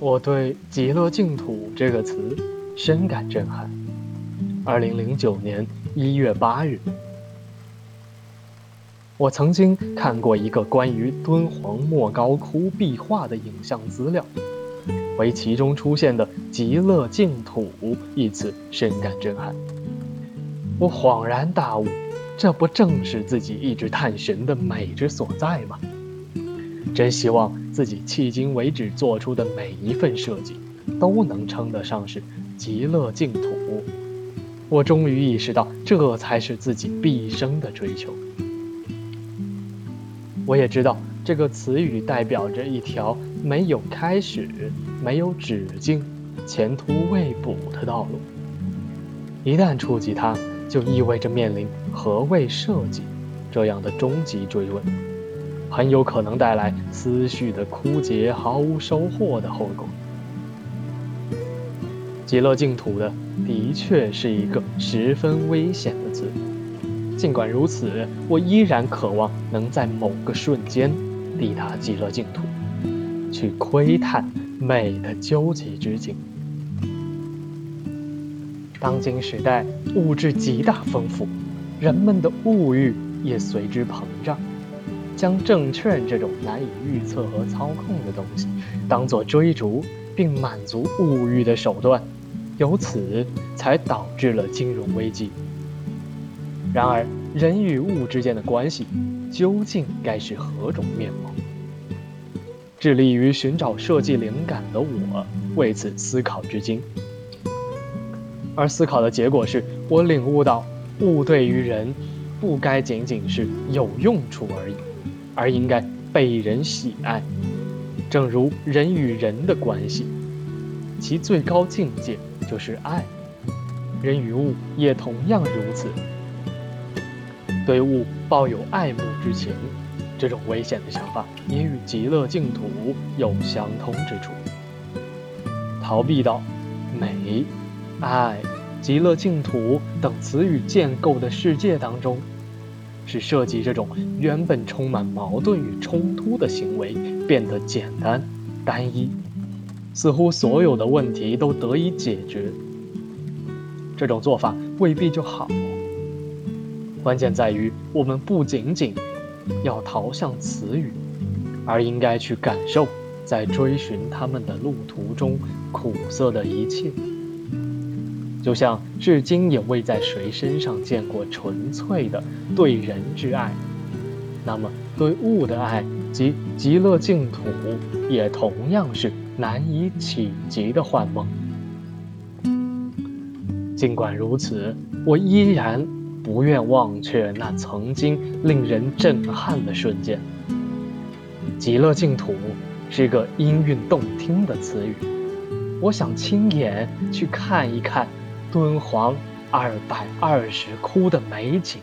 我对“极乐净土”这个词深感震撼。二零零九年一月八日，我曾经看过一个关于敦煌莫高窟壁画的影像资料，为其中出现的“极乐净土”一词深感震撼。我恍然大悟，这不正是自己一直探寻的美之所在吗？真希望自己迄今为止做出的每一份设计，都能称得上是极乐净土。我终于意识到，这才是自己毕生的追求。我也知道，这个词语代表着一条没有开始、没有止境、前途未卜的道路。一旦触及它，就意味着面临何谓设计这样的终极追问。很有可能带来思绪的枯竭、毫无收获的后果。极乐净土的的确是一个十分危险的字，尽管如此，我依然渴望能在某个瞬间抵达极乐净土，去窥探美的究极之境。当今时代物质极大丰富，人们的物欲也随之膨胀。将证券这种难以预测和操控的东西当作追逐并满足物欲的手段，由此才导致了金融危机。然而，人与物之间的关系究竟该是何种面貌？致力于寻找设计灵感的我为此思考至今，而思考的结果是我领悟到，物对于人不该仅仅是有用处而已。而应该被人喜爱，正如人与人的关系，其最高境界就是爱。人与物也同样如此。对物抱有爱慕之情，这种危险的想法也与极乐净土有相通之处。逃避到美、爱、极乐净土等词语建构的世界当中。使设计这种原本充满矛盾与冲突的行为变得简单、单一，似乎所有的问题都得以解决。这种做法未必就好。关键在于，我们不仅仅要逃向词语，而应该去感受在追寻他们的路途中苦涩的一切。就像至今也未在谁身上见过纯粹的对人之爱，那么对物的爱及极乐净土也同样是难以企及的幻梦。尽管如此，我依然不愿忘却那曾经令人震撼的瞬间。极乐净土是个音韵动听的词语，我想亲眼去看一看。敦煌二百二十窟的美景，